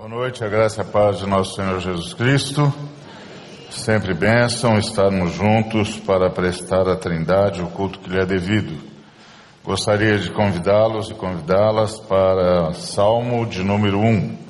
Boa noite, a graça e a paz de nosso Senhor Jesus Cristo. Sempre bênção estarmos juntos para prestar à Trindade o culto que lhe é devido. Gostaria de convidá-los e convidá-las para Salmo de número 1.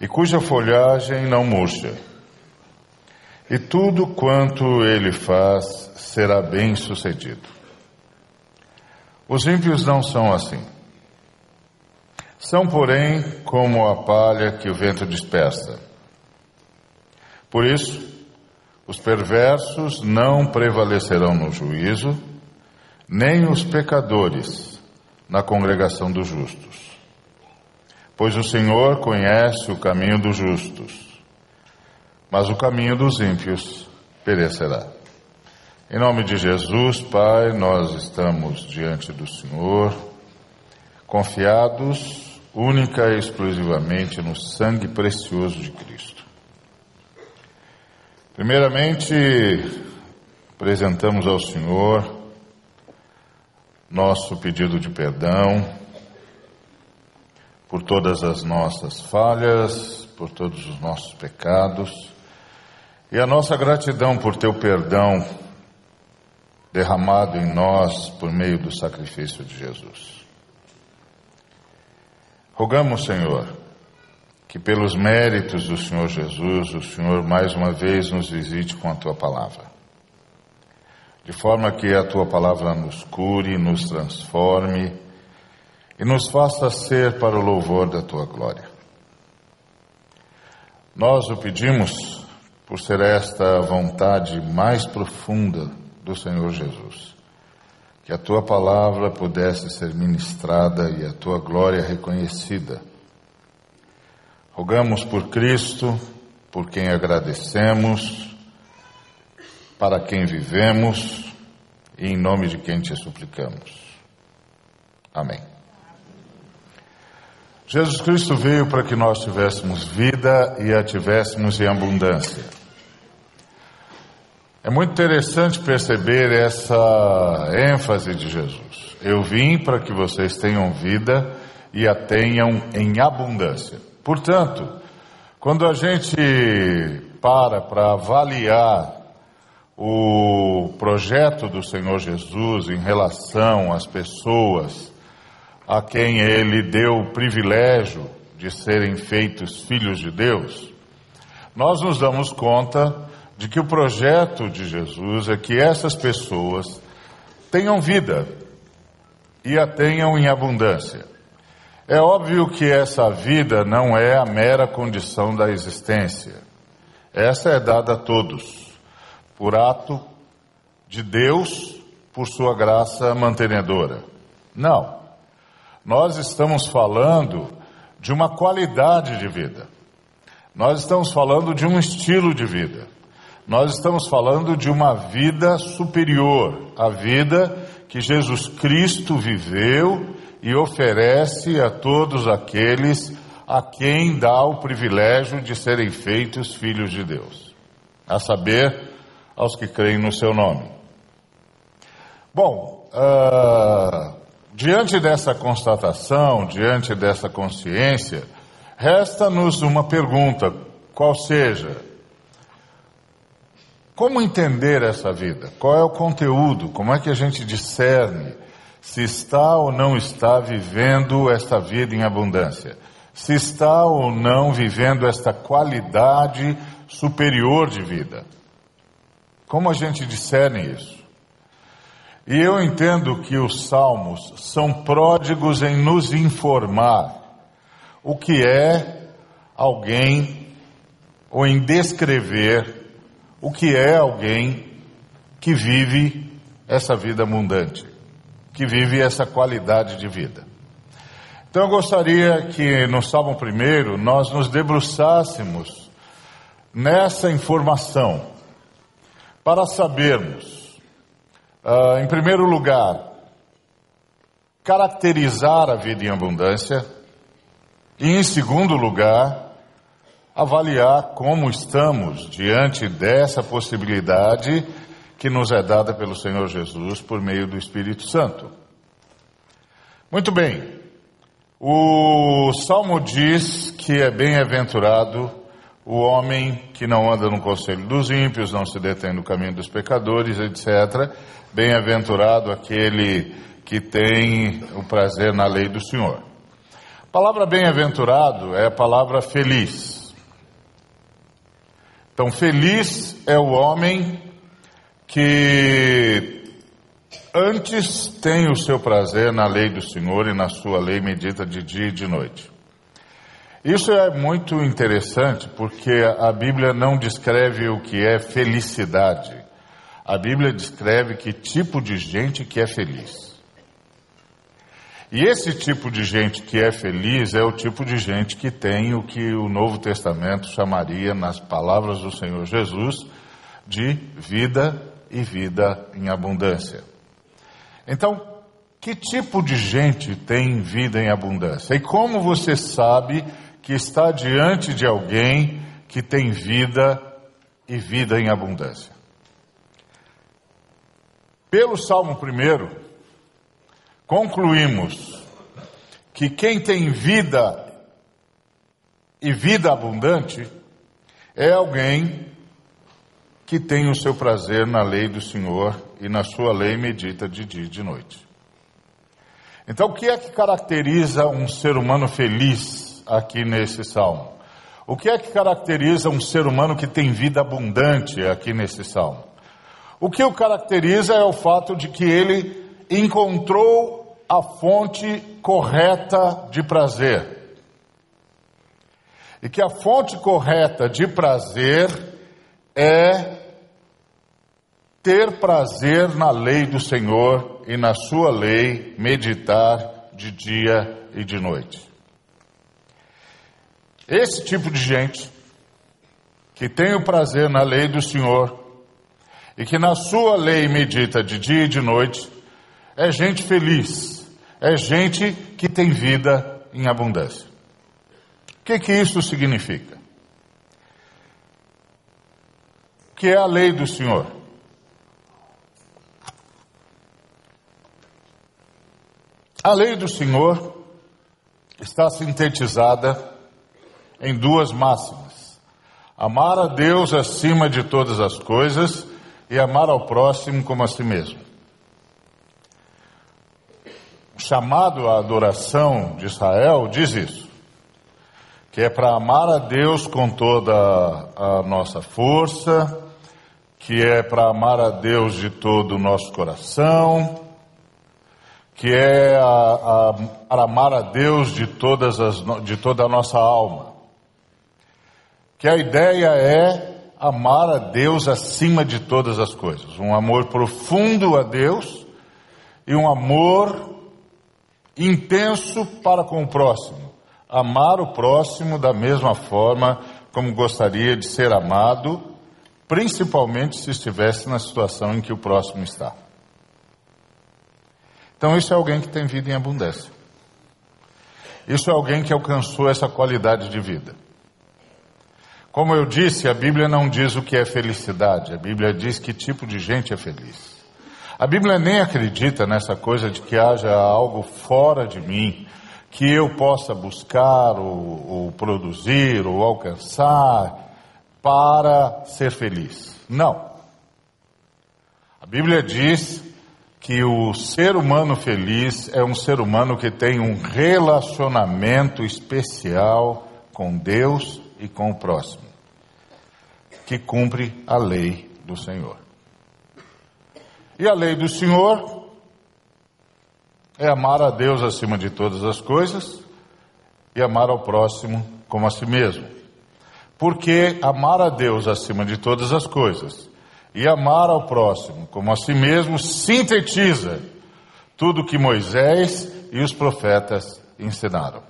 e cuja folhagem não murcha. E tudo quanto ele faz será bem sucedido. Os ímpios não são assim. São, porém, como a palha que o vento dispersa. Por isso, os perversos não prevalecerão no juízo, nem os pecadores na congregação dos justos pois o Senhor conhece o caminho dos justos, mas o caminho dos ímpios perecerá. Em nome de Jesus, Pai, nós estamos diante do Senhor, confiados única e exclusivamente no sangue precioso de Cristo. Primeiramente, apresentamos ao Senhor nosso pedido de perdão por todas as nossas falhas, por todos os nossos pecados e a nossa gratidão por teu perdão derramado em nós por meio do sacrifício de Jesus. Rogamos, Senhor, que pelos méritos do Senhor Jesus, o Senhor mais uma vez nos visite com a tua palavra. De forma que a tua palavra nos cure, nos transforme, e nos faça ser para o louvor da tua glória. Nós o pedimos por ser esta a vontade mais profunda do Senhor Jesus, que a tua palavra pudesse ser ministrada e a tua glória reconhecida. Rogamos por Cristo, por quem agradecemos, para quem vivemos e em nome de quem te suplicamos. Amém. Jesus Cristo veio para que nós tivéssemos vida e a tivéssemos em abundância. É muito interessante perceber essa ênfase de Jesus. Eu vim para que vocês tenham vida e a tenham em abundância. Portanto, quando a gente para para avaliar o projeto do Senhor Jesus em relação às pessoas a quem ele deu o privilégio de serem feitos filhos de Deus, nós nos damos conta de que o projeto de Jesus é que essas pessoas tenham vida e a tenham em abundância. É óbvio que essa vida não é a mera condição da existência. Essa é dada a todos, por ato de Deus, por sua graça mantenedora. Não. Nós estamos falando de uma qualidade de vida. Nós estamos falando de um estilo de vida. Nós estamos falando de uma vida superior, a vida que Jesus Cristo viveu e oferece a todos aqueles a quem dá o privilégio de serem feitos filhos de Deus, a saber, aos que creem no seu nome. Bom, uh, Diante dessa constatação, diante dessa consciência, resta-nos uma pergunta, qual seja: como entender essa vida? Qual é o conteúdo? Como é que a gente discerne se está ou não está vivendo esta vida em abundância? Se está ou não vivendo esta qualidade superior de vida? Como a gente discerne isso? E eu entendo que os salmos são pródigos em nos informar o que é alguém, ou em descrever o que é alguém que vive essa vida abundante, que vive essa qualidade de vida. Então eu gostaria que no Salmo primeiro nós nos debruçássemos nessa informação para sabermos, uh, em primeiro lugar, caracterizar a vida em abundância e, em segundo lugar, avaliar como estamos diante dessa possibilidade que nos é dada pelo Senhor Jesus por meio do Espírito Santo. Muito bem, o Salmo diz que é bem-aventurado o homem que não anda no conselho dos ímpios, não se detém no caminho dos pecadores, etc. Bem-aventurado aquele que tem o prazer na lei do Senhor. A palavra bem-aventurado é a palavra feliz. Então, feliz é o homem que Antes tem o seu prazer na lei do Senhor e na sua lei medita de dia e de noite. Isso é muito interessante porque a Bíblia não descreve o que é felicidade. A Bíblia descreve que tipo de gente que é feliz. E esse tipo de gente que é feliz é o tipo de gente que tem o que o Novo Testamento chamaria, nas palavras do Senhor Jesus, de vida e vida em abundância. Então, que tipo de gente tem vida em abundância? E como você sabe que está diante de alguém que tem vida e vida em abundância? Pelo Salmo 1, concluímos que quem tem vida e vida abundante é alguém que tem o seu prazer na lei do Senhor e na sua lei medita de dia e de noite. Então, o que é que caracteriza um ser humano feliz aqui nesse salmo? O que é que caracteriza um ser humano que tem vida abundante aqui nesse salmo? O que o caracteriza é o fato de que ele encontrou a fonte correta de prazer. E que a fonte correta de prazer é ter prazer na lei do Senhor e na sua lei meditar de dia e de noite. Esse tipo de gente que tem o prazer na lei do Senhor e que na sua lei medita de dia e de noite é gente feliz, é gente que tem vida em abundância. O que, que isso significa? Que é a lei do Senhor? A lei do Senhor está sintetizada em duas máximas: amar a Deus acima de todas as coisas e amar ao próximo como a si mesmo. O chamado à adoração de Israel diz isso, que é para amar a Deus com toda a nossa força, que é para amar a Deus de todo o nosso coração, que é para amar a Deus de, todas as, de toda a nossa alma. Que a ideia é amar a Deus acima de todas as coisas. Um amor profundo a Deus e um amor intenso para com o próximo. Amar o próximo da mesma forma como gostaria de ser amado, principalmente se estivesse na situação em que o próximo está. Então, isso é alguém que tem vida em abundância. Isso é alguém que alcançou essa qualidade de vida. Como eu disse, a Bíblia não diz o que é felicidade, a Bíblia diz que tipo de gente é feliz. A Bíblia nem acredita nessa coisa de que haja algo fora de mim que eu possa buscar ou, ou produzir ou alcançar para ser feliz. Não. A Bíblia diz que o ser humano feliz é um ser humano que tem um relacionamento especial com Deus e com o próximo, que cumpre a lei do Senhor. E a lei do Senhor é amar a Deus acima de todas as coisas e amar ao próximo como a si mesmo. Porque amar a Deus acima de todas as coisas e amar ao próximo como a si mesmo sintetiza tudo que Moisés e os profetas ensinaram.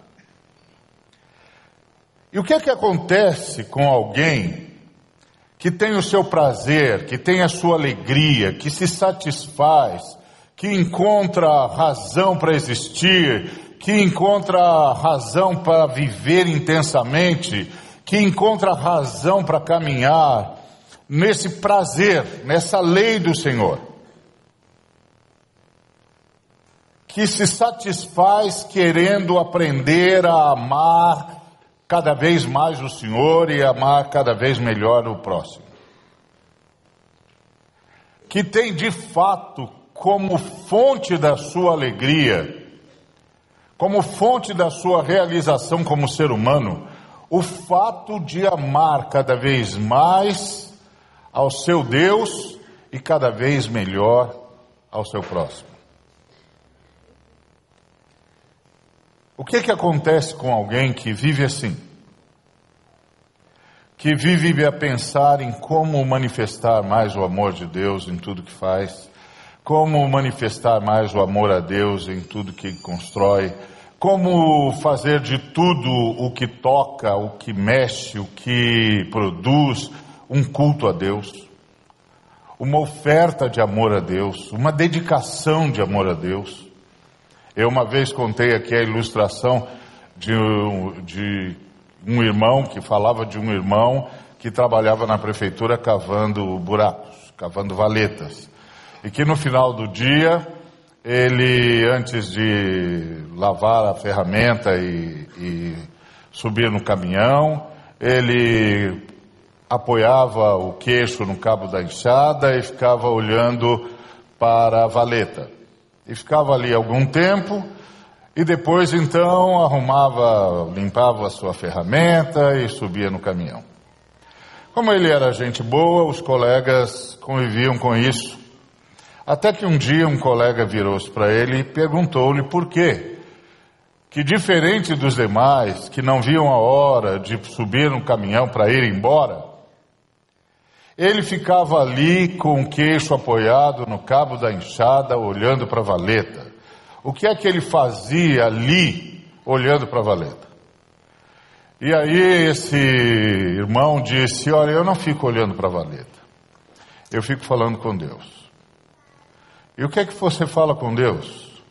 E o que é que acontece com alguém que tem o seu prazer, que tem a sua alegria, que se satisfaz, que encontra razão para existir, que encontra razão para viver intensamente, que encontra razão para caminhar nesse prazer, nessa lei do Senhor? Que se satisfaz querendo aprender a amar cada vez mais o Senhor e amar cada vez melhor o próximo. Que tem de fato como fonte da sua alegria, como fonte da sua realização como ser humano, o fato de amar cada vez mais ao seu Deus e cada vez melhor ao seu próximo. O que que acontece com alguém que vive assim? Que vive a pensar em como manifestar mais o amor de Deus em tudo que faz, como manifestar mais o amor a Deus em tudo que constrói, como fazer de tudo o que toca, o que mexe, o que produz, um culto a Deus, uma oferta de amor a Deus, uma dedicação de amor a Deus. Eu uma vez contei aqui a ilustração de um, de um irmão que falava de um irmão que trabalhava na prefeitura cavando buracos, cavando valetas. E que no final do dia, ele, antes de lavar a ferramenta e, e subir no caminhão, ele apoiava o queixo no cabo da enxada e ficava olhando para a valeta. E ficava ali algum tempo e depois então arrumava, limpava a sua ferramenta e subia no caminhão. Como ele era gente boa, os colegas conviviam com isso. Até que um dia um colega virou-se para ele e perguntou-lhe por quê. Que diferente dos demais que não viam a hora de subir no caminhão para ir embora, ele ficava ali com o queixo apoiado no cabo da enxada, olhando para a valeta. O que é que ele fazia ali, olhando para a valeta? E aí esse irmão disse: Olha, eu não fico olhando para a valeta, eu fico falando com Deus. E o que é que você fala com Deus?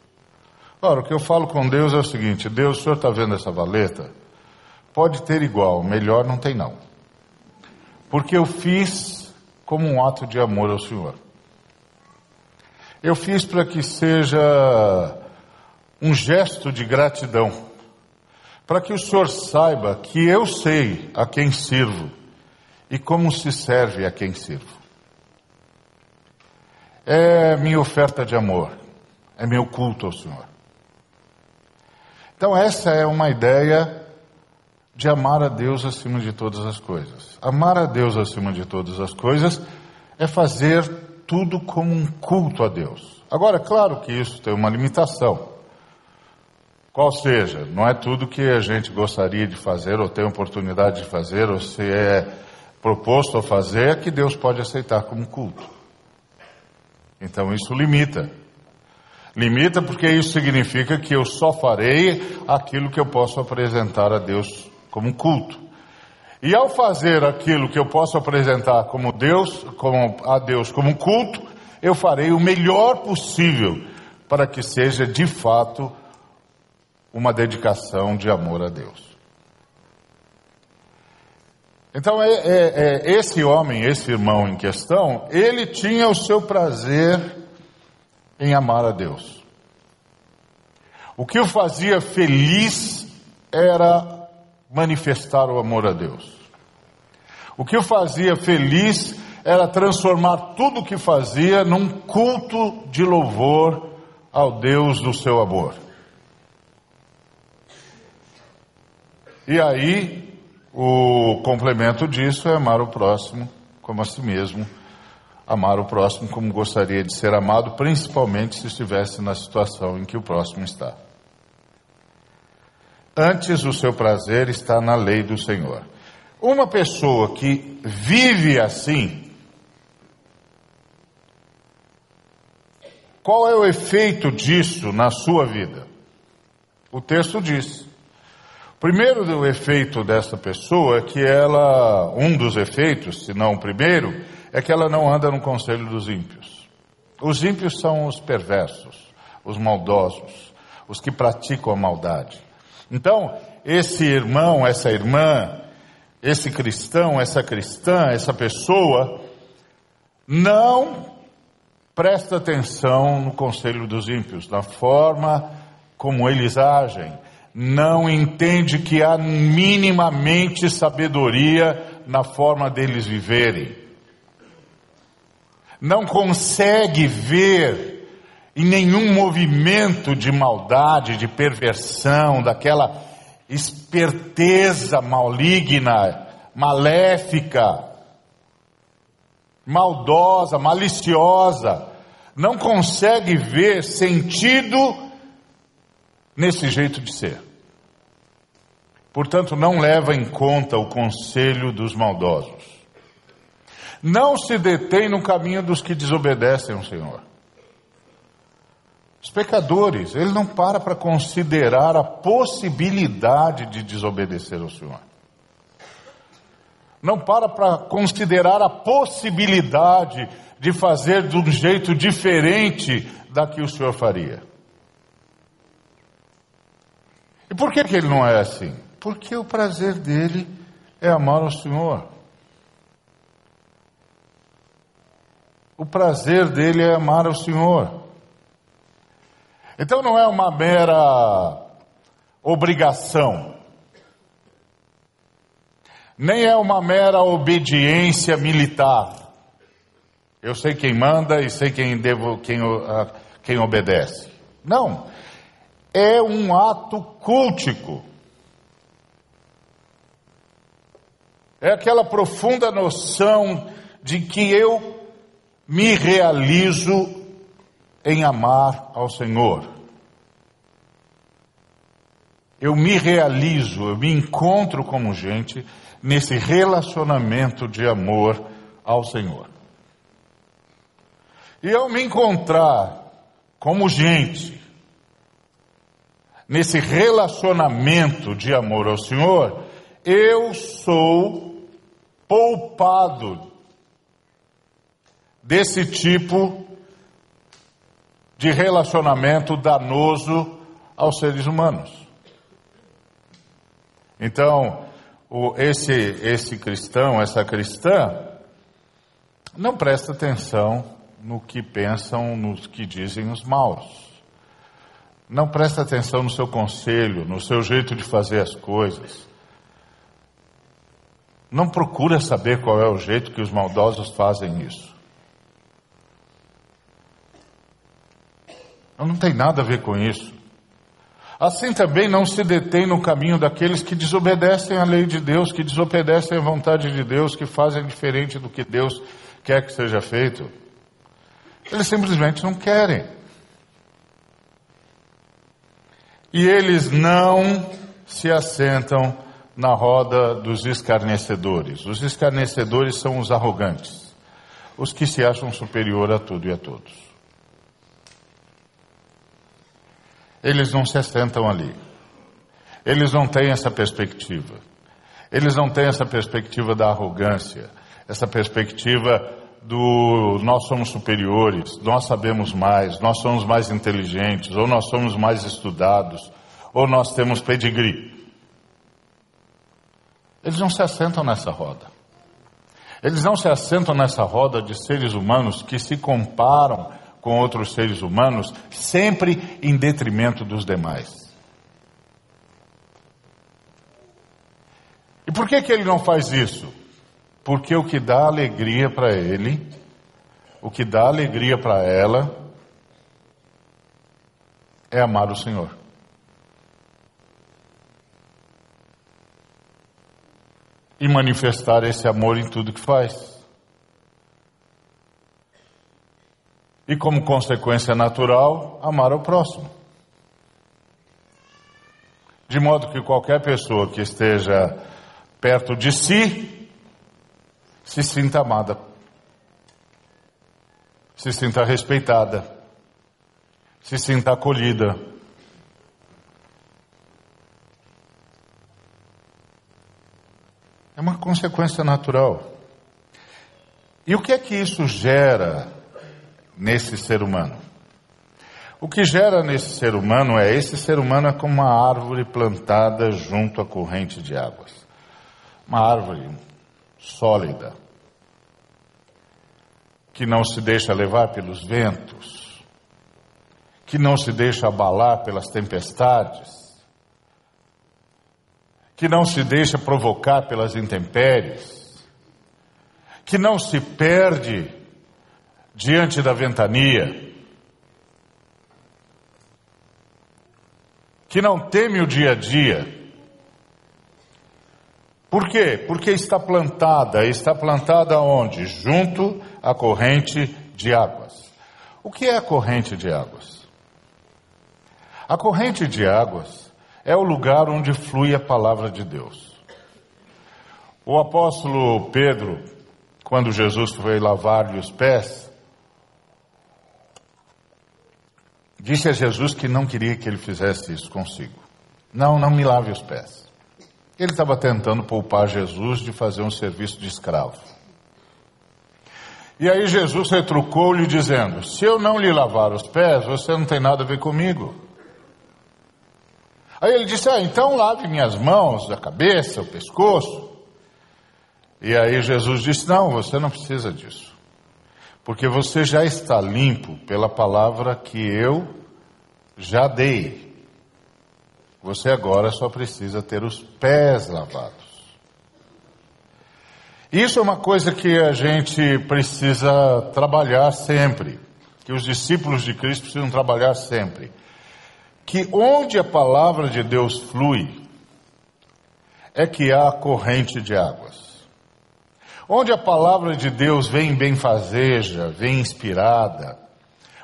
Ora, o que eu falo com Deus é o seguinte: Deus, o senhor está vendo essa valeta? Pode ter igual, melhor não tem não. Porque eu fiz como um ato de amor ao Senhor. Eu fiz para que seja um gesto de gratidão, para que o Senhor saiba que eu sei a quem sirvo e como se serve a quem sirvo. É minha oferta de amor, é meu culto ao Senhor. Então, essa é uma ideia de amar a Deus acima de todas as coisas. Amar a Deus acima de todas as coisas é fazer tudo como um culto a Deus. Agora, claro que isso tem uma limitação. Qual seja, não é tudo que a gente gostaria de fazer, ou tem oportunidade de fazer, ou se é proposto a fazer, que Deus pode aceitar como culto. Então isso limita. Limita porque isso significa que eu só farei aquilo que eu posso apresentar a Deus como um culto. E ao fazer aquilo que eu posso apresentar como Deus, como a Deus como um culto, eu farei o melhor possível para que seja de fato uma dedicação de amor a Deus. Então, é, é, é, esse homem, esse irmão em questão, ele tinha o seu prazer em amar a Deus. O que o fazia feliz era manifestar o amor a Deus. O que o fazia feliz era transformar tudo o que fazia num culto de louvor ao Deus do seu amor. E aí, o complemento disso é amar o próximo como a si mesmo, amar o próximo como gostaria de ser amado, principalmente se estivesse na situação em que o próximo está. Antes, o seu prazer está na lei do Senhor. Uma pessoa que vive assim, qual é o efeito disso na sua vida? O texto diz. Primeiro do efeito dessa pessoa é que ela, um dos efeitos, se não o primeiro, é que ela não anda no conselho dos ímpios. Os ímpios são os perversos, os maldosos, os que praticam a maldade. Então, esse irmão, essa irmã, esse cristão, essa cristã, essa pessoa, não presta atenção no conselho dos ímpios, na forma como eles agem, não entende que há minimamente sabedoria na forma deles viverem, não consegue ver em nenhum movimento de maldade, de perversão, daquela esperteza maligna, maléfica, maldosa, maliciosa, não consegue ver sentido nesse jeito de ser. Portanto, não leva em conta o conselho dos maldosos. Não se detém no caminho dos que desobedecem ao Senhor. Os pecadores, ele não para para considerar a possibilidade de desobedecer ao Senhor. Não para para considerar a possibilidade de fazer de um jeito diferente da que o Senhor faria. E por que, que ele não é assim? Porque o prazer dele é amar o Senhor. O prazer dele é amar o Senhor. Então não é uma mera obrigação, nem é uma mera obediência militar. Eu sei quem manda e sei quem, devo, quem, quem obedece. Não. É um ato cultico. É aquela profunda noção de que eu me realizo em amar ao Senhor. Eu me realizo, eu me encontro como gente nesse relacionamento de amor ao Senhor. E ao me encontrar como gente nesse relacionamento de amor ao Senhor, eu sou poupado desse tipo de relacionamento danoso aos seres humanos. Então, o, esse, esse cristão, essa cristã, não presta atenção no que pensam, nos que dizem os maus. Não presta atenção no seu conselho, no seu jeito de fazer as coisas. Não procura saber qual é o jeito que os maldosos fazem isso. Não tem nada a ver com isso. Assim também não se detém no caminho daqueles que desobedecem à lei de Deus, que desobedecem à vontade de Deus, que fazem diferente do que Deus quer que seja feito. Eles simplesmente não querem. E eles não se assentam na roda dos escarnecedores. Os escarnecedores são os arrogantes, os que se acham superior a tudo e a todos. Eles não se assentam ali. Eles não têm essa perspectiva. Eles não têm essa perspectiva da arrogância, essa perspectiva do nós somos superiores, nós sabemos mais, nós somos mais inteligentes, ou nós somos mais estudados, ou nós temos pedigree. Eles não se assentam nessa roda. Eles não se assentam nessa roda de seres humanos que se comparam com outros seres humanos, sempre em detrimento dos demais. E por que, que ele não faz isso? Porque o que dá alegria para ele, o que dá alegria para ela, é amar o Senhor. E manifestar esse amor em tudo que faz. E, como consequência natural, amar ao próximo. De modo que qualquer pessoa que esteja perto de si se sinta amada, se sinta respeitada, se sinta acolhida. É uma consequência natural. E o que é que isso gera nesse ser humano? O que gera nesse ser humano é: esse ser humano é como uma árvore plantada junto à corrente de águas. Uma árvore sólida, que não se deixa levar pelos ventos, que não se deixa abalar pelas tempestades, que não se deixa provocar pelas intempéries, que não se perde diante da ventania que não teme o dia a dia. Por quê? Porque está plantada, está plantada onde? Junto à corrente de águas. O que é a corrente de águas? A corrente de águas é o lugar onde flui a palavra de Deus. O apóstolo Pedro, quando Jesus foi lavar-lhe os pés, Disse a Jesus que não queria que ele fizesse isso consigo. Não, não me lave os pés. Ele estava tentando poupar Jesus de fazer um serviço de escravo. E aí Jesus retrucou-lhe dizendo: Se eu não lhe lavar os pés, você não tem nada a ver comigo. Aí ele disse: Ah, então lave minhas mãos, a cabeça, o pescoço. E aí Jesus disse: Não, você não precisa disso. Porque você já está limpo pela palavra que eu já dei. Você agora só precisa ter os pés lavados. Isso é uma coisa que a gente precisa trabalhar sempre, que os discípulos de Cristo precisam trabalhar sempre. Que onde a palavra de Deus flui, é que há corrente de águas. Onde a palavra de Deus vem benfazeja, vem inspirada,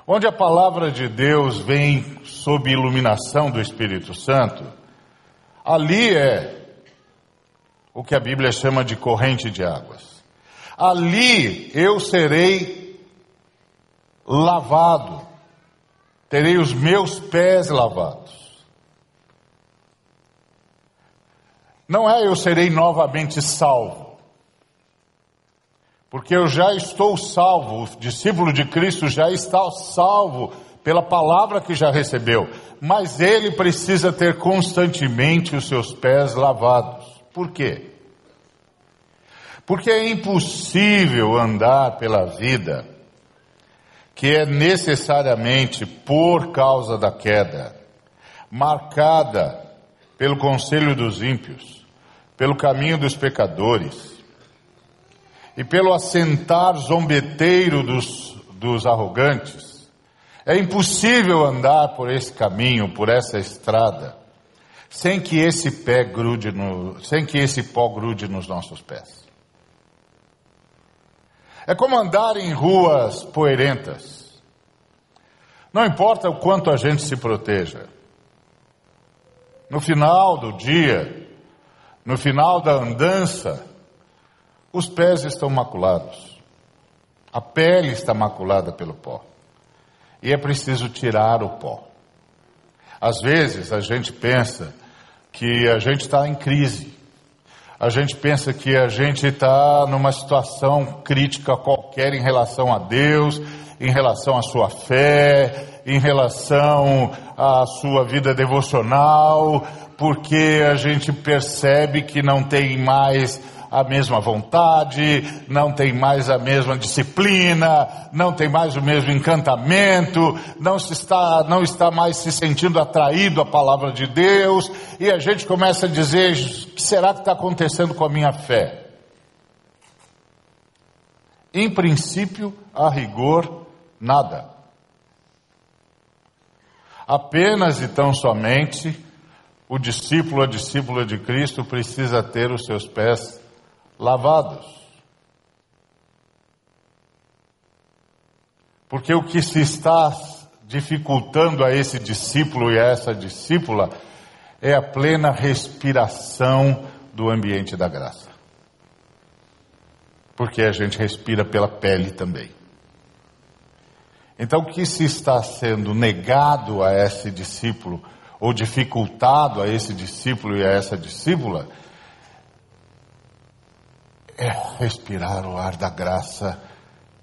onde a palavra de Deus vem sob iluminação do Espírito Santo, ali é o que a Bíblia chama de corrente de águas. Ali eu serei lavado, terei os meus pés lavados. Não é eu serei novamente salvo porque eu já estou salvo, o discípulo de Cristo já está salvo pela palavra que já recebeu, mas ele precisa ter constantemente os seus pés lavados. Por quê? Porque é impossível andar pela vida que é necessariamente por causa da queda, marcada pelo conselho dos ímpios, pelo caminho dos pecadores, e pelo assentar zombeteiro dos, dos arrogantes, é impossível andar por esse caminho, por essa estrada, sem que esse pé grude no, sem que esse pó grude nos nossos pés. É como andar em ruas poeirentas. Não importa o quanto a gente se proteja. No final do dia, no final da andança, os pés estão maculados. A pele está maculada pelo pó. E é preciso tirar o pó. Às vezes a gente pensa que a gente está em crise. A gente pensa que a gente está numa situação crítica qualquer em relação a Deus, em relação à sua fé, em relação à sua vida devocional, porque a gente percebe que não tem mais a mesma vontade, não tem mais a mesma disciplina, não tem mais o mesmo encantamento, não, se está, não está mais se sentindo atraído à palavra de Deus, e a gente começa a dizer: o que será que está acontecendo com a minha fé? Em princípio, a rigor, nada. Apenas e tão somente o discípulo, a discípula de Cristo precisa ter os seus pés lavados. Porque o que se está dificultando a esse discípulo e a essa discípula é a plena respiração do ambiente da graça. Porque a gente respira pela pele também. Então, o que se está sendo negado a esse discípulo, ou dificultado a esse discípulo e a essa discípula, é respirar o ar da graça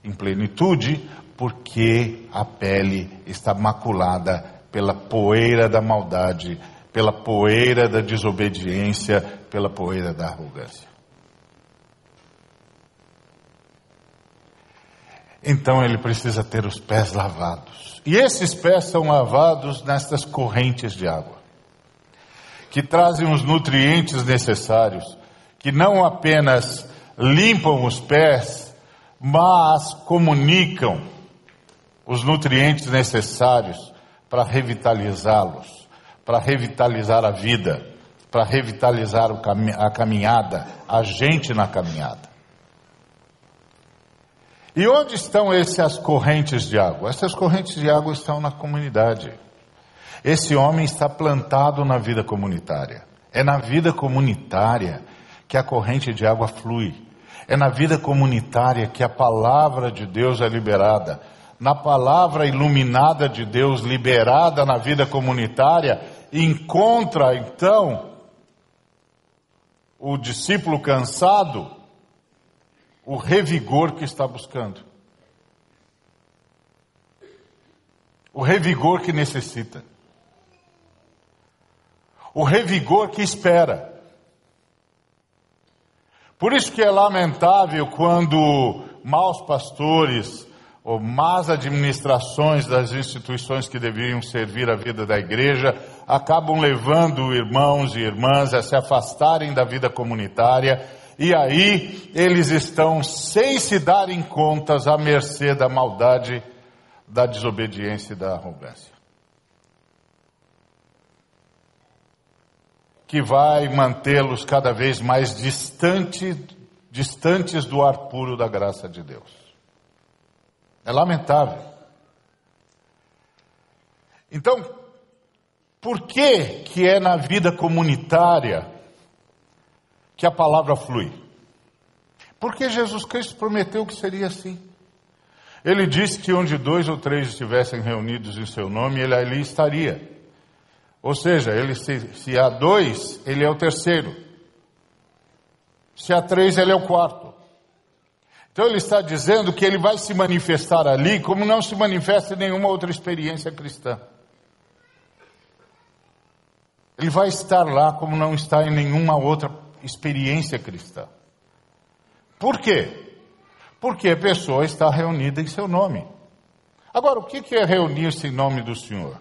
em plenitude, porque a pele está maculada pela poeira da maldade, pela poeira da desobediência, pela poeira da arrogância. Então ele precisa ter os pés lavados. E esses pés são lavados nestas correntes de água, que trazem os nutrientes necessários, que não apenas limpam os pés, mas comunicam os nutrientes necessários para revitalizá-los, para revitalizar a vida, para revitalizar a caminhada, a gente na caminhada. E onde estão essas correntes de água? Essas correntes de água estão na comunidade. Esse homem está plantado na vida comunitária. É na vida comunitária que a corrente de água flui. É na vida comunitária que a palavra de Deus é liberada. Na palavra iluminada de Deus liberada na vida comunitária, encontra então o discípulo cansado o revigor que está buscando. O revigor que necessita. O revigor que espera. Por isso que é lamentável quando maus pastores ou más administrações das instituições que deveriam servir a vida da igreja acabam levando irmãos e irmãs a se afastarem da vida comunitária e aí eles estão sem se darem contas à mercê da maldade, da desobediência e da arrogância. Que vai mantê-los cada vez mais distante, distantes do ar puro da graça de Deus. É lamentável. Então, por que que é na vida comunitária que a palavra flui? Porque Jesus Cristo prometeu que seria assim. Ele disse que onde dois ou três estivessem reunidos em seu nome, ele ali estaria. Ou seja, ele, se, se há dois, ele é o terceiro. Se há três, ele é o quarto. Então ele está dizendo que ele vai se manifestar ali como não se manifesta em nenhuma outra experiência cristã. Ele vai estar lá como não está em nenhuma outra experiência cristã. Por quê? Porque a pessoa está reunida em seu nome. Agora, o que é reunir-se em nome do Senhor?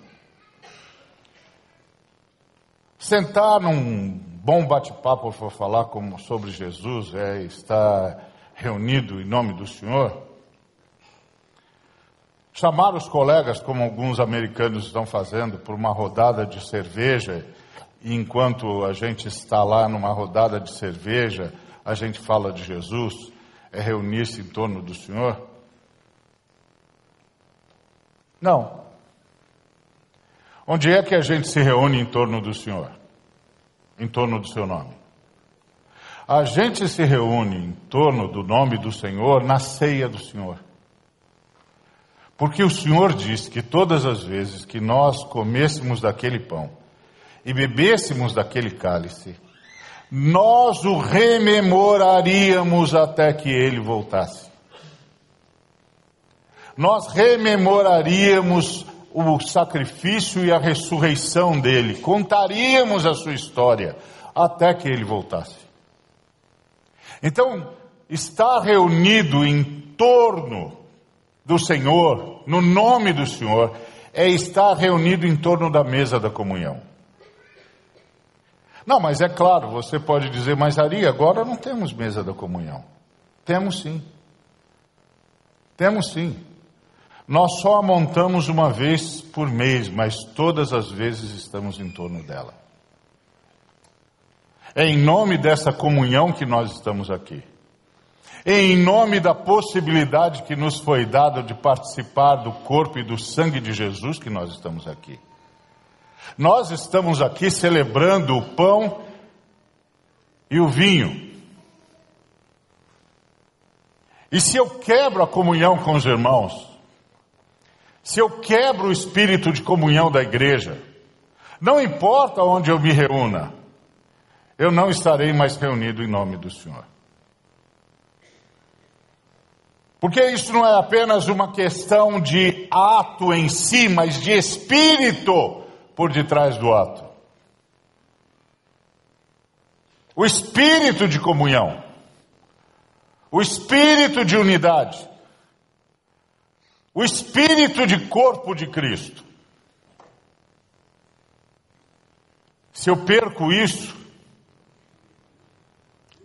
Sentar num bom bate-papo para falar como, sobre Jesus é estar reunido em nome do Senhor. Chamar os colegas, como alguns americanos estão fazendo, por uma rodada de cerveja, e enquanto a gente está lá numa rodada de cerveja, a gente fala de Jesus, é reunir-se em torno do Senhor? Não. Onde é que a gente se reúne em torno do Senhor? Em torno do seu nome. A gente se reúne em torno do nome do Senhor na ceia do Senhor. Porque o Senhor disse que todas as vezes que nós comêssemos daquele pão e bebêssemos daquele cálice, nós o rememoraríamos até que ele voltasse. Nós rememoraríamos o sacrifício e a ressurreição dele, contaríamos a sua história até que ele voltasse. Então, estar reunido em torno do Senhor, no nome do Senhor, é estar reunido em torno da mesa da comunhão. Não, mas é claro, você pode dizer, mas Ari, agora não temos mesa da comunhão. Temos sim. Temos sim. Nós só a montamos uma vez por mês, mas todas as vezes estamos em torno dela. É em nome dessa comunhão que nós estamos aqui. em nome da possibilidade que nos foi dada de participar do corpo e do sangue de Jesus, que nós estamos aqui. Nós estamos aqui celebrando o pão e o vinho. E se eu quebro a comunhão com os irmãos, se eu quebro o espírito de comunhão da igreja, não importa onde eu me reúna, eu não estarei mais reunido em nome do Senhor. Porque isso não é apenas uma questão de ato em si, mas de espírito por detrás do ato. O espírito de comunhão, o espírito de unidade, o espírito de corpo de Cristo. Se eu perco isso,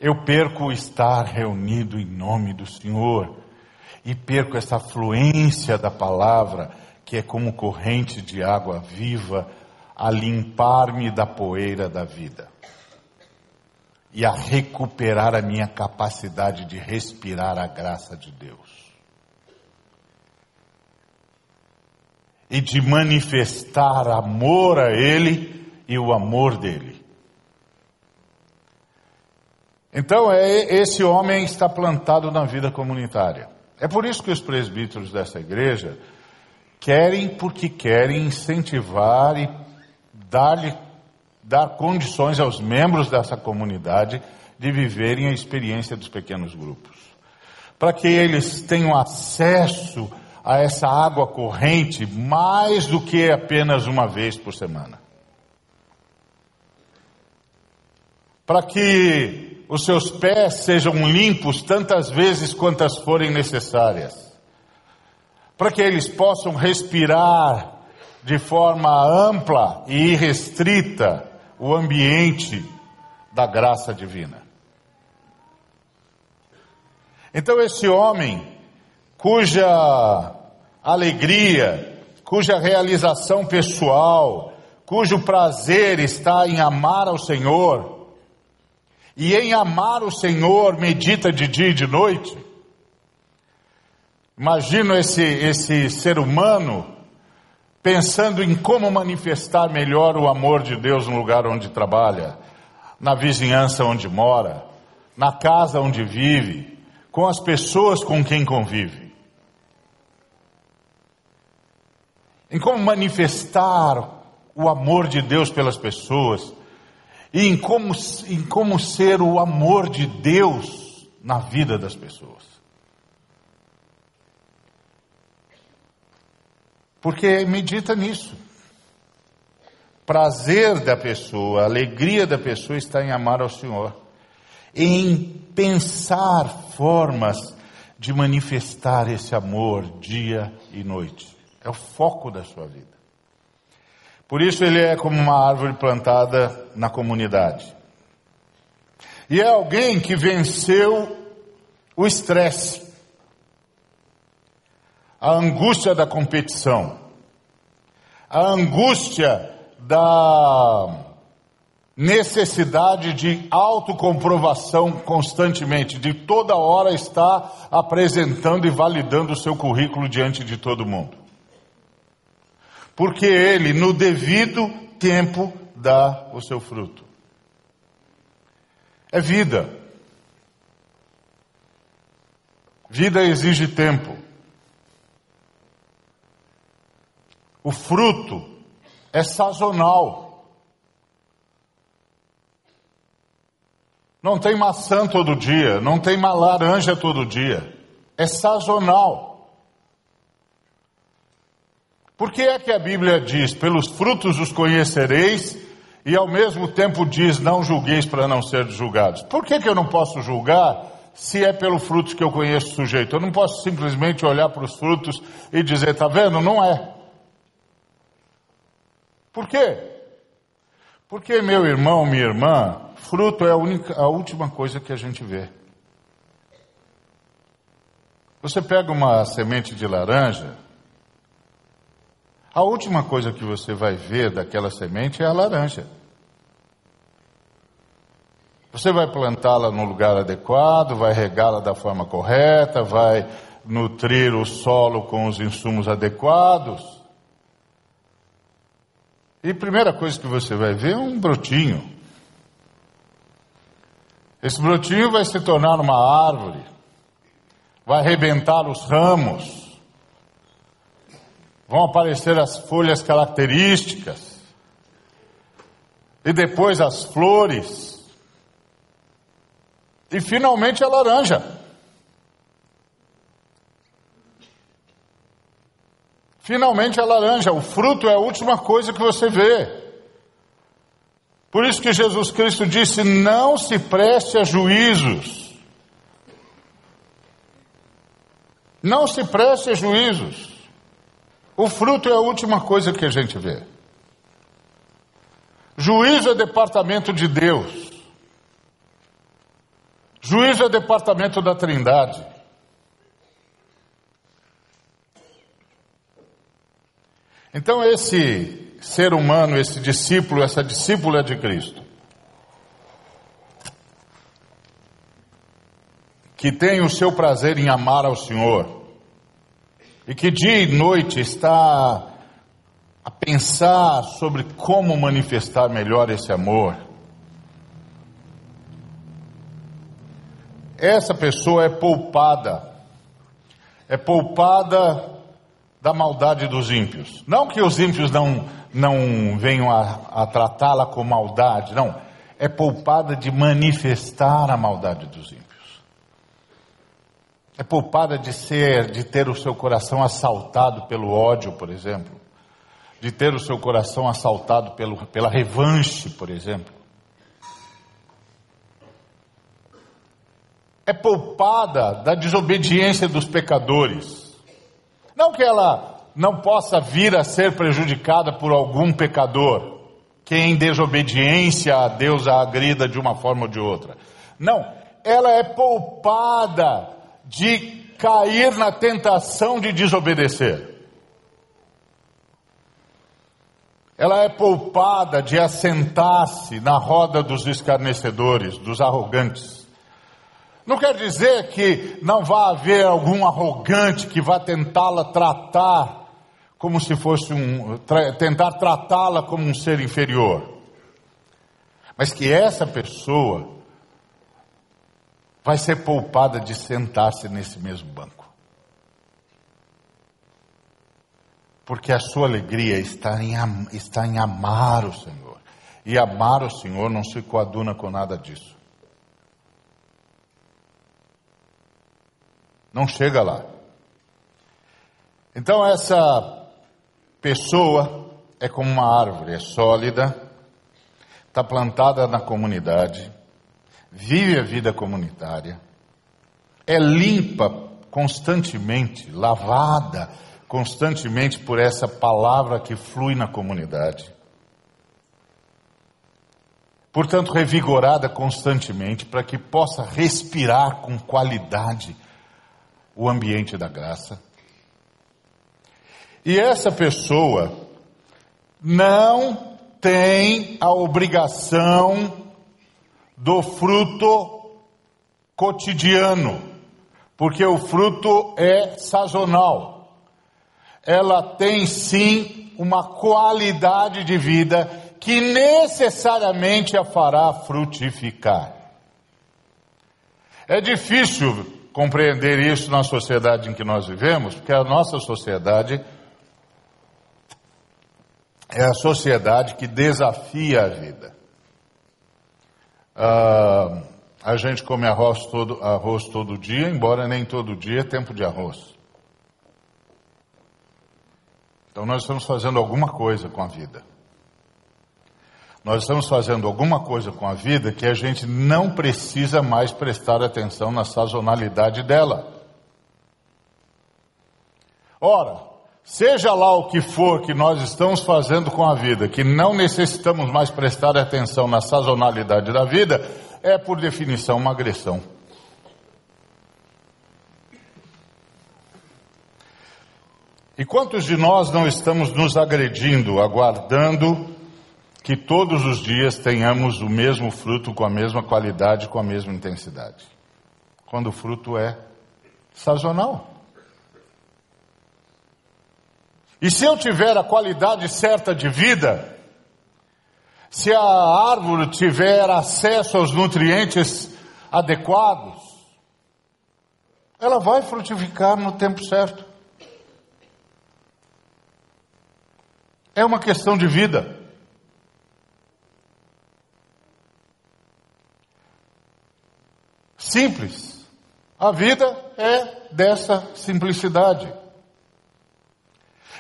eu perco estar reunido em nome do Senhor e perco essa fluência da palavra que é como corrente de água viva a limpar-me da poeira da vida e a recuperar a minha capacidade de respirar a graça de Deus. E de manifestar amor a Ele e o amor dele. Então, é, esse homem está plantado na vida comunitária. É por isso que os presbíteros dessa igreja querem, porque querem incentivar e dar, dar condições aos membros dessa comunidade de viverem a experiência dos pequenos grupos. Para que eles tenham acesso a essa água corrente mais do que apenas uma vez por semana. Para que os seus pés sejam limpos tantas vezes quantas forem necessárias, para que eles possam respirar de forma ampla e irrestrita o ambiente da graça divina. Então, esse homem, cuja alegria, cuja realização pessoal, cujo prazer está em amar ao Senhor, e em amar o Senhor medita de dia e de noite. Imagino esse, esse ser humano pensando em como manifestar melhor o amor de Deus no lugar onde trabalha, na vizinhança onde mora, na casa onde vive, com as pessoas com quem convive. Em como manifestar o amor de Deus pelas pessoas, e em como, em como ser o amor de Deus na vida das pessoas. Porque medita nisso. Prazer da pessoa, alegria da pessoa está em amar ao Senhor, em pensar formas de manifestar esse amor dia e noite. É o foco da sua vida. Por isso ele é como uma árvore plantada na comunidade. E é alguém que venceu o estresse, a angústia da competição, a angústia da necessidade de autocomprovação constantemente, de toda hora estar apresentando e validando o seu currículo diante de todo mundo porque ele, no devido tempo, dá o seu fruto. É vida. Vida exige tempo. O fruto é sazonal. Não tem maçã todo dia, não tem laranja todo dia. É sazonal. Por que é que a Bíblia diz, pelos frutos os conhecereis, e ao mesmo tempo diz, não julgueis para não ser julgados? Por que, que eu não posso julgar se é pelo fruto que eu conheço o sujeito? Eu não posso simplesmente olhar para os frutos e dizer, está vendo? Não é. Por quê? Porque, meu irmão, minha irmã, fruto é a, única, a última coisa que a gente vê. Você pega uma semente de laranja, a última coisa que você vai ver daquela semente é a laranja. Você vai plantá-la no lugar adequado, vai regá-la da forma correta, vai nutrir o solo com os insumos adequados. E a primeira coisa que você vai ver é um brotinho. Esse brotinho vai se tornar uma árvore, vai arrebentar os ramos, vão aparecer as folhas características, e depois as flores, e finalmente a laranja. Finalmente a laranja, o fruto é a última coisa que você vê. Por isso que Jesus Cristo disse: não se preste a juízos. Não se preste a juízos. O fruto é a última coisa que a gente vê. Juízo é departamento de Deus. Juízo é departamento da Trindade. Então, esse ser humano, esse discípulo, essa discípula de Cristo, que tem o seu prazer em amar ao Senhor, e que dia e noite está a pensar sobre como manifestar melhor esse amor, essa pessoa é poupada, é poupada da maldade dos ímpios. Não que os ímpios não, não venham a, a tratá-la com maldade, não. É poupada de manifestar a maldade dos ímpios. É poupada de ser, de ter o seu coração assaltado pelo ódio, por exemplo. De ter o seu coração assaltado pelo, pela revanche, por exemplo. É poupada da desobediência dos pecadores não que ela não possa vir a ser prejudicada por algum pecador, que em desobediência a Deus a agrida de uma forma ou de outra. Não, ela é poupada de cair na tentação de desobedecer. Ela é poupada de assentar-se na roda dos escarnecedores, dos arrogantes. Não quer dizer que não vai haver algum arrogante que vá tentá-la tratar como se fosse um. Tra, tentar tratá-la como um ser inferior. Mas que essa pessoa vai ser poupada de sentar-se nesse mesmo banco. Porque a sua alegria está em, está em amar o Senhor. E amar o Senhor não se coaduna com nada disso. Não chega lá. Então essa pessoa é como uma árvore, é sólida, está plantada na comunidade, vive a vida comunitária, é limpa constantemente, lavada constantemente por essa palavra que flui na comunidade. Portanto, revigorada constantemente para que possa respirar com qualidade o ambiente da graça. E essa pessoa não tem a obrigação do fruto cotidiano, porque o fruto é sazonal. Ela tem sim uma qualidade de vida que necessariamente a fará frutificar. É difícil compreender isso na sociedade em que nós vivemos, porque a nossa sociedade é a sociedade que desafia a vida. Ah, a gente come arroz todo, arroz todo dia, embora nem todo dia é tempo de arroz. Então nós estamos fazendo alguma coisa com a vida. Nós estamos fazendo alguma coisa com a vida que a gente não precisa mais prestar atenção na sazonalidade dela. Ora, seja lá o que for que nós estamos fazendo com a vida, que não necessitamos mais prestar atenção na sazonalidade da vida, é por definição uma agressão. E quantos de nós não estamos nos agredindo, aguardando que todos os dias tenhamos o mesmo fruto com a mesma qualidade, com a mesma intensidade. Quando o fruto é sazonal. E se eu tiver a qualidade certa de vida, se a árvore tiver acesso aos nutrientes adequados, ela vai frutificar no tempo certo. É uma questão de vida. Simples. A vida é dessa simplicidade.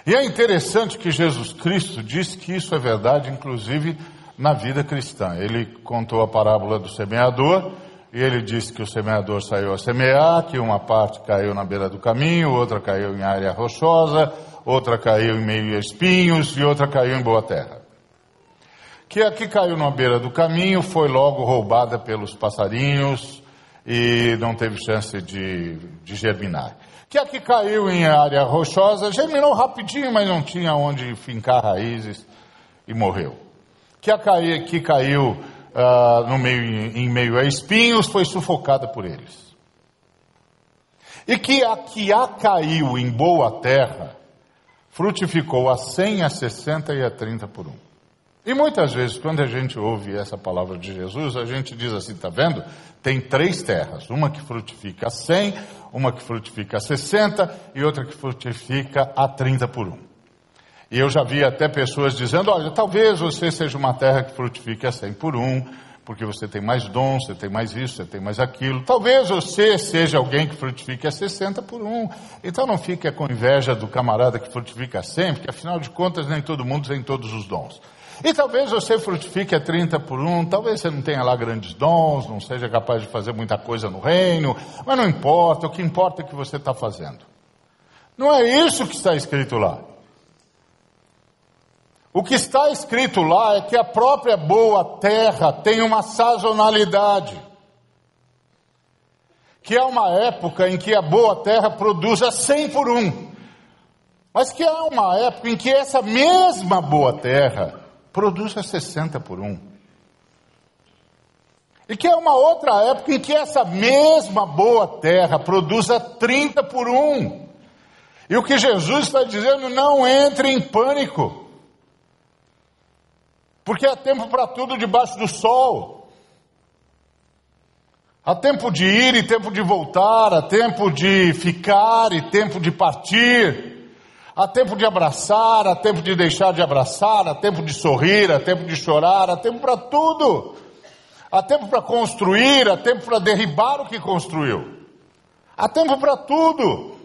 E é interessante que Jesus Cristo disse que isso é verdade, inclusive na vida cristã. Ele contou a parábola do semeador e ele disse que o semeador saiu a semear, que uma parte caiu na beira do caminho, outra caiu em área rochosa, outra caiu em meio a espinhos e outra caiu em boa terra. Que a que caiu na beira do caminho foi logo roubada pelos passarinhos e não teve chance de, de germinar que a que caiu em área rochosa germinou rapidinho, mas não tinha onde fincar raízes e morreu. Que a que caiu uh, no meio, em meio a espinhos foi sufocada por eles. E que a que a caiu em boa terra frutificou a 100, a 60 e a 30 por um. E muitas vezes, quando a gente ouve essa palavra de Jesus, a gente diz assim: está vendo? Tem três terras: uma que frutifica a 100, uma que frutifica a 60 e outra que frutifica a 30 por um. E eu já vi até pessoas dizendo: olha, talvez você seja uma terra que frutifique a 100 por um, porque você tem mais dons, você tem mais isso, você tem mais aquilo. Talvez você seja alguém que frutifique a 60 por um. Então não fique com inveja do camarada que frutifica a 100, porque afinal de contas nem todo mundo tem todos os dons. E talvez você frutifique a 30 por um, talvez você não tenha lá grandes dons, não seja capaz de fazer muita coisa no reino, mas não importa, o que importa é o que você está fazendo. Não é isso que está escrito lá. O que está escrito lá é que a própria boa terra tem uma sazonalidade. Que é uma época em que a boa terra produz a 100 por um. Mas que há uma época em que essa mesma boa terra produz a 60 por um. E que é uma outra época em que essa mesma boa terra produz a 30 por um. E o que Jesus está dizendo, não entre em pânico. Porque há tempo para tudo debaixo do sol. Há tempo de ir e tempo de voltar, há tempo de ficar e tempo de partir. Há tempo de abraçar, há tempo de deixar de abraçar, há tempo de sorrir, há tempo de chorar, há tempo para tudo. Há tempo para construir, há tempo para derribar o que construiu. Há tempo para tudo.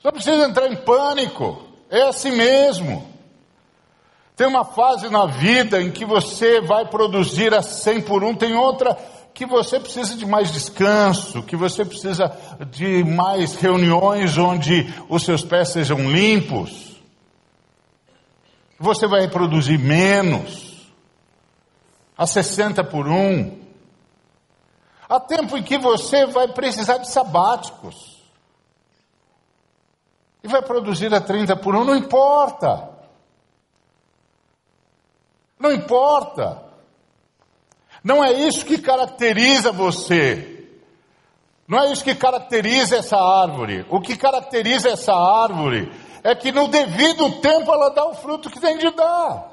Só precisa entrar em pânico. É assim mesmo. Tem uma fase na vida em que você vai produzir a 100 por um, tem outra que você precisa de mais descanso, que você precisa de mais reuniões onde os seus pés sejam limpos. Você vai produzir menos, a 60 por um. Há tempo em que você vai precisar de sabáticos. E vai produzir a 30 por um, não importa. Não importa. Não é isso que caracteriza você. Não é isso que caracteriza essa árvore. O que caracteriza essa árvore é que no devido tempo ela dá o fruto que tem de dar.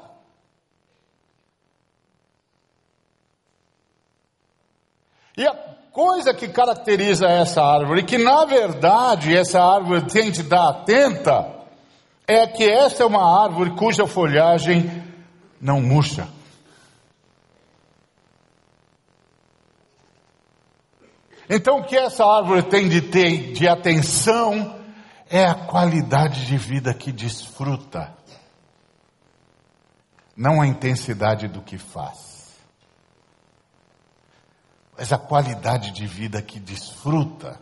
E a coisa que caracteriza essa árvore, que na verdade essa árvore tem de dar atenta, é que essa é uma árvore cuja folhagem não murcha. Então, o que essa árvore tem de ter de atenção é a qualidade de vida que desfruta, não a intensidade do que faz, mas a qualidade de vida que desfruta,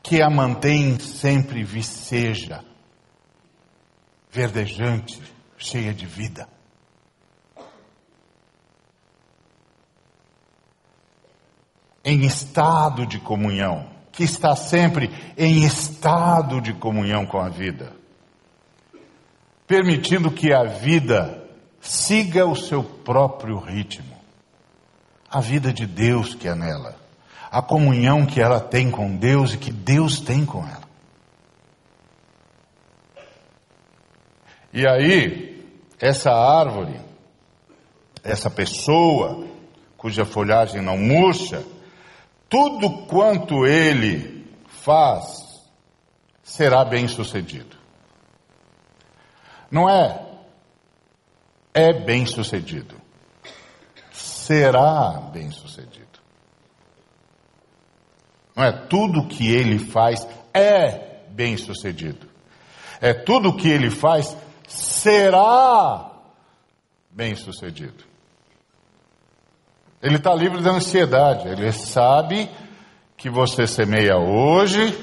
que a mantém sempre viceja, verdejante, cheia de vida. Em estado de comunhão, que está sempre em estado de comunhão com a vida. permitindo que a vida siga o seu próprio ritmo. A vida de Deus que é nela, a comunhão que ela tem com Deus e que Deus tem com ela. E aí, essa árvore, essa pessoa, cuja folhagem não murcha, tudo quanto ele faz será bem sucedido. Não é, é bem sucedido. Será bem sucedido. Não é tudo que ele faz é bem sucedido. É tudo que ele faz será bem sucedido. Ele está livre da ansiedade, ele sabe que você semeia hoje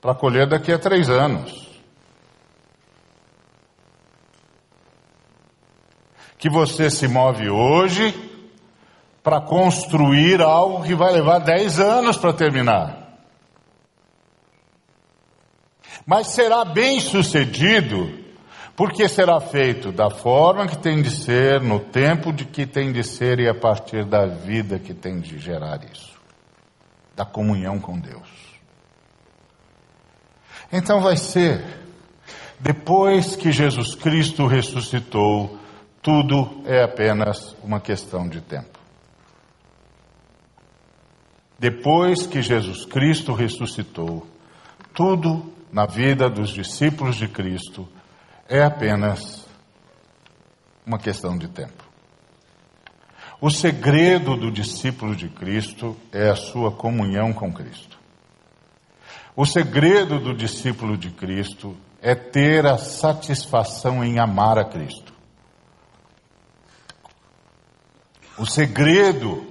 para colher daqui a três anos. Que você se move hoje para construir algo que vai levar dez anos para terminar. Mas será bem sucedido porque será feito da forma que tem de ser, no tempo de que tem de ser e a partir da vida que tem de gerar isso da comunhão com Deus. Então vai ser, depois que Jesus Cristo ressuscitou, tudo é apenas uma questão de tempo. Depois que Jesus Cristo ressuscitou, tudo na vida dos discípulos de Cristo é apenas uma questão de tempo. O segredo do discípulo de Cristo é a sua comunhão com Cristo. O segredo do discípulo de Cristo é ter a satisfação em amar a Cristo. O segredo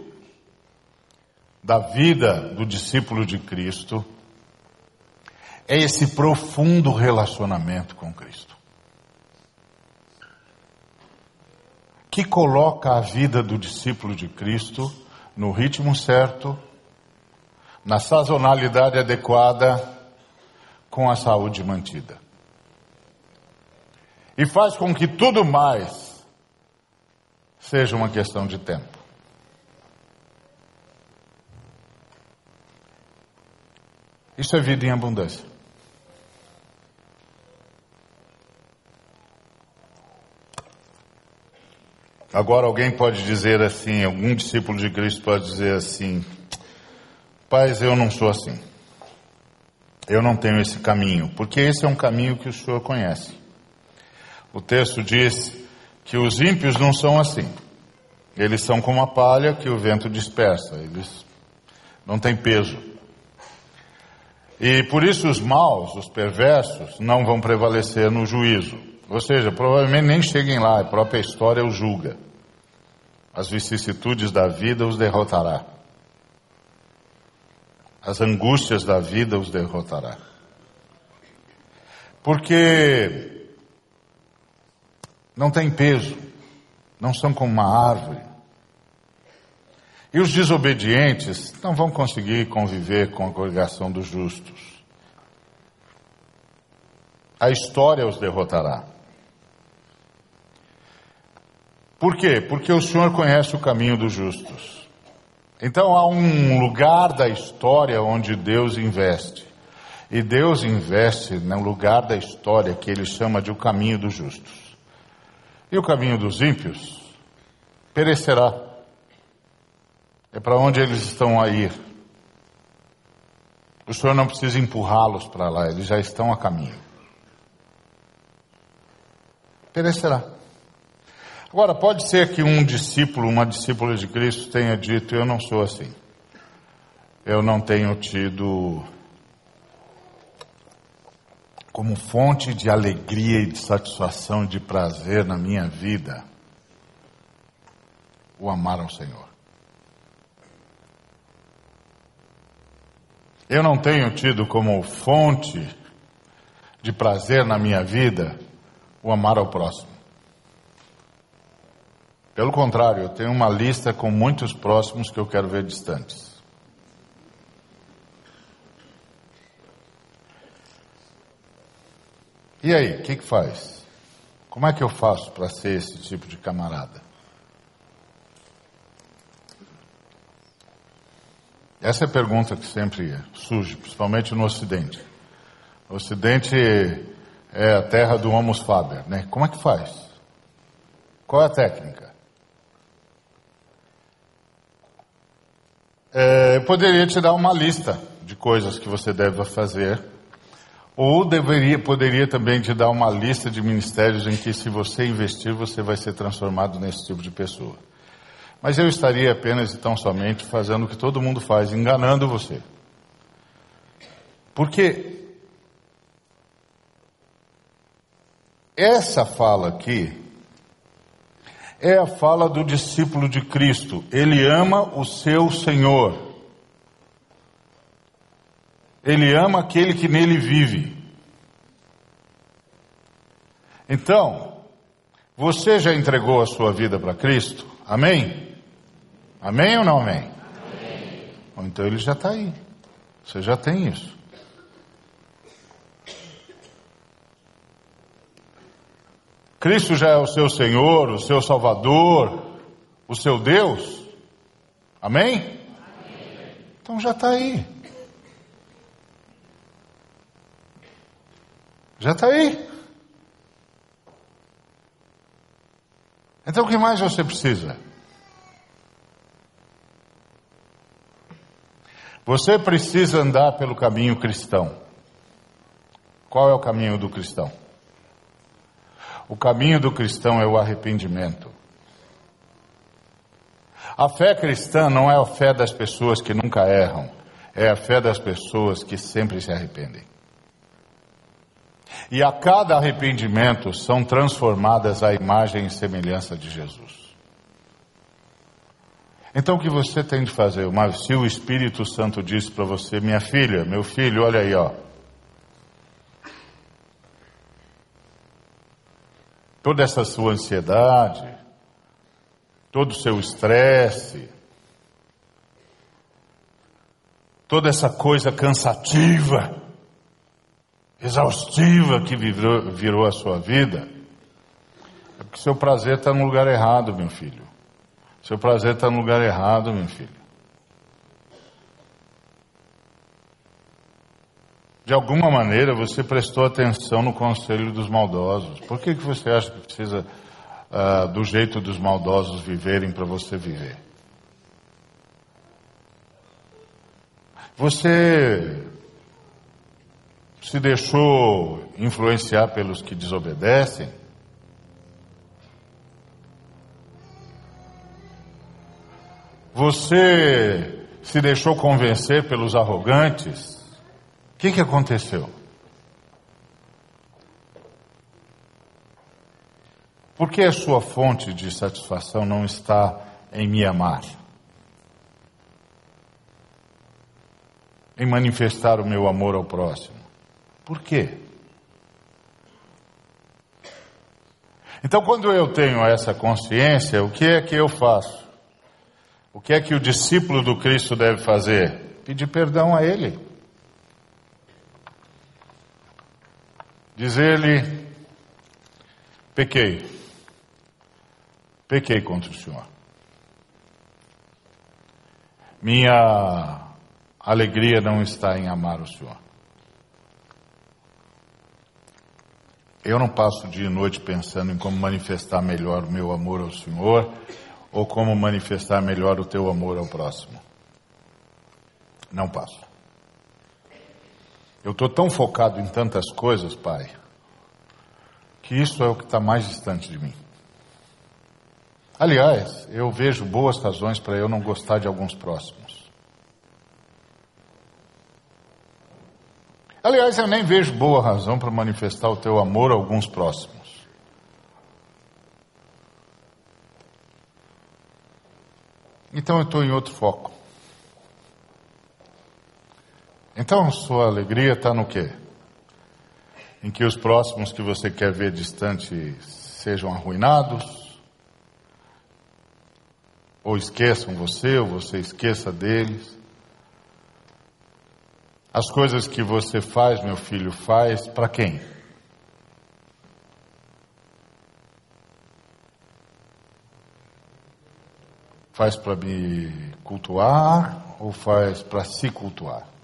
da vida do discípulo de Cristo é esse profundo relacionamento com Cristo. Que coloca a vida do discípulo de Cristo no ritmo certo, na sazonalidade adequada, com a saúde mantida. E faz com que tudo mais seja uma questão de tempo. Isso é vida em abundância. Agora alguém pode dizer assim, algum discípulo de Cristo pode dizer assim: Paz, eu não sou assim. Eu não tenho esse caminho, porque esse é um caminho que o Senhor conhece. O texto diz que os ímpios não são assim. Eles são como a palha que o vento dispersa, eles não têm peso. E por isso os maus, os perversos, não vão prevalecer no juízo. Ou seja, provavelmente nem cheguem lá, a própria história os julga. As vicissitudes da vida os derrotará. As angústias da vida os derrotará. Porque não tem peso, não são como uma árvore. E os desobedientes não vão conseguir conviver com a congregação dos justos. A história os derrotará. Por quê? Porque o Senhor conhece o caminho dos justos. Então há um lugar da história onde Deus investe. E Deus investe no lugar da história que ele chama de o caminho dos justos. E o caminho dos ímpios perecerá. É para onde eles estão a ir. O Senhor não precisa empurrá-los para lá, eles já estão a caminho. Perecerá. Agora, pode ser que um discípulo, uma discípula de Cristo tenha dito: Eu não sou assim. Eu não tenho tido como fonte de alegria e de satisfação e de prazer na minha vida o amar ao Senhor. Eu não tenho tido como fonte de prazer na minha vida o amar ao próximo. Pelo contrário, eu tenho uma lista com muitos próximos que eu quero ver distantes. E aí, o que, que faz? Como é que eu faço para ser esse tipo de camarada? Essa é a pergunta que sempre surge, principalmente no Ocidente. O Ocidente é a terra do homo faber, né? Como é que faz? Qual é a técnica? É, eu poderia te dar uma lista de coisas que você deve fazer, ou deveria, poderia também te dar uma lista de ministérios em que, se você investir, você vai ser transformado nesse tipo de pessoa. Mas eu estaria apenas e tão somente fazendo o que todo mundo faz, enganando você. Porque essa fala aqui é a fala do discípulo de Cristo. Ele ama o seu Senhor. Ele ama aquele que nele vive. Então, você já entregou a sua vida para Cristo? Amém? Amém ou não amém? amém. Então ele já está aí. Você já tem isso. Cristo já é o seu Senhor, o seu Salvador, o seu Deus? Amém? Amém. Então já está aí. Já está aí. Então o que mais você precisa? Você precisa andar pelo caminho cristão. Qual é o caminho do cristão? O caminho do cristão é o arrependimento. A fé cristã não é a fé das pessoas que nunca erram, é a fé das pessoas que sempre se arrependem. E a cada arrependimento são transformadas à imagem e semelhança de Jesus. Então o que você tem de fazer? Se o Espírito Santo disse para você, minha filha, meu filho, olha aí, ó. Toda essa sua ansiedade, todo o seu estresse, toda essa coisa cansativa, exaustiva que virou, virou a sua vida, é porque seu prazer está no lugar errado, meu filho. Seu prazer está no lugar errado, meu filho. De alguma maneira você prestou atenção no conselho dos maldosos. Por que, que você acha que precisa uh, do jeito dos maldosos viverem para você viver? Você se deixou influenciar pelos que desobedecem? Você se deixou convencer pelos arrogantes? Que, que aconteceu? Por que a sua fonte de satisfação não está em me amar? Em manifestar o meu amor ao próximo? Por quê? Então, quando eu tenho essa consciência, o que é que eu faço? O que é que o discípulo do Cristo deve fazer? Pedir perdão a Ele. Dizer-lhe: pequei, pequei contra o Senhor. Minha alegria não está em amar o Senhor. Eu não passo dia e noite pensando em como manifestar melhor o meu amor ao Senhor ou como manifestar melhor o teu amor ao próximo. Não passo. Eu estou tão focado em tantas coisas, Pai, que isso é o que está mais distante de mim. Aliás, eu vejo boas razões para eu não gostar de alguns próximos. Aliás, eu nem vejo boa razão para manifestar o teu amor a alguns próximos. Então eu estou em outro foco. Então, sua alegria está no quê? Em que os próximos que você quer ver distante sejam arruinados? Ou esqueçam você, ou você esqueça deles? As coisas que você faz, meu filho, faz para quem? Faz para me cultuar ou faz para se cultuar?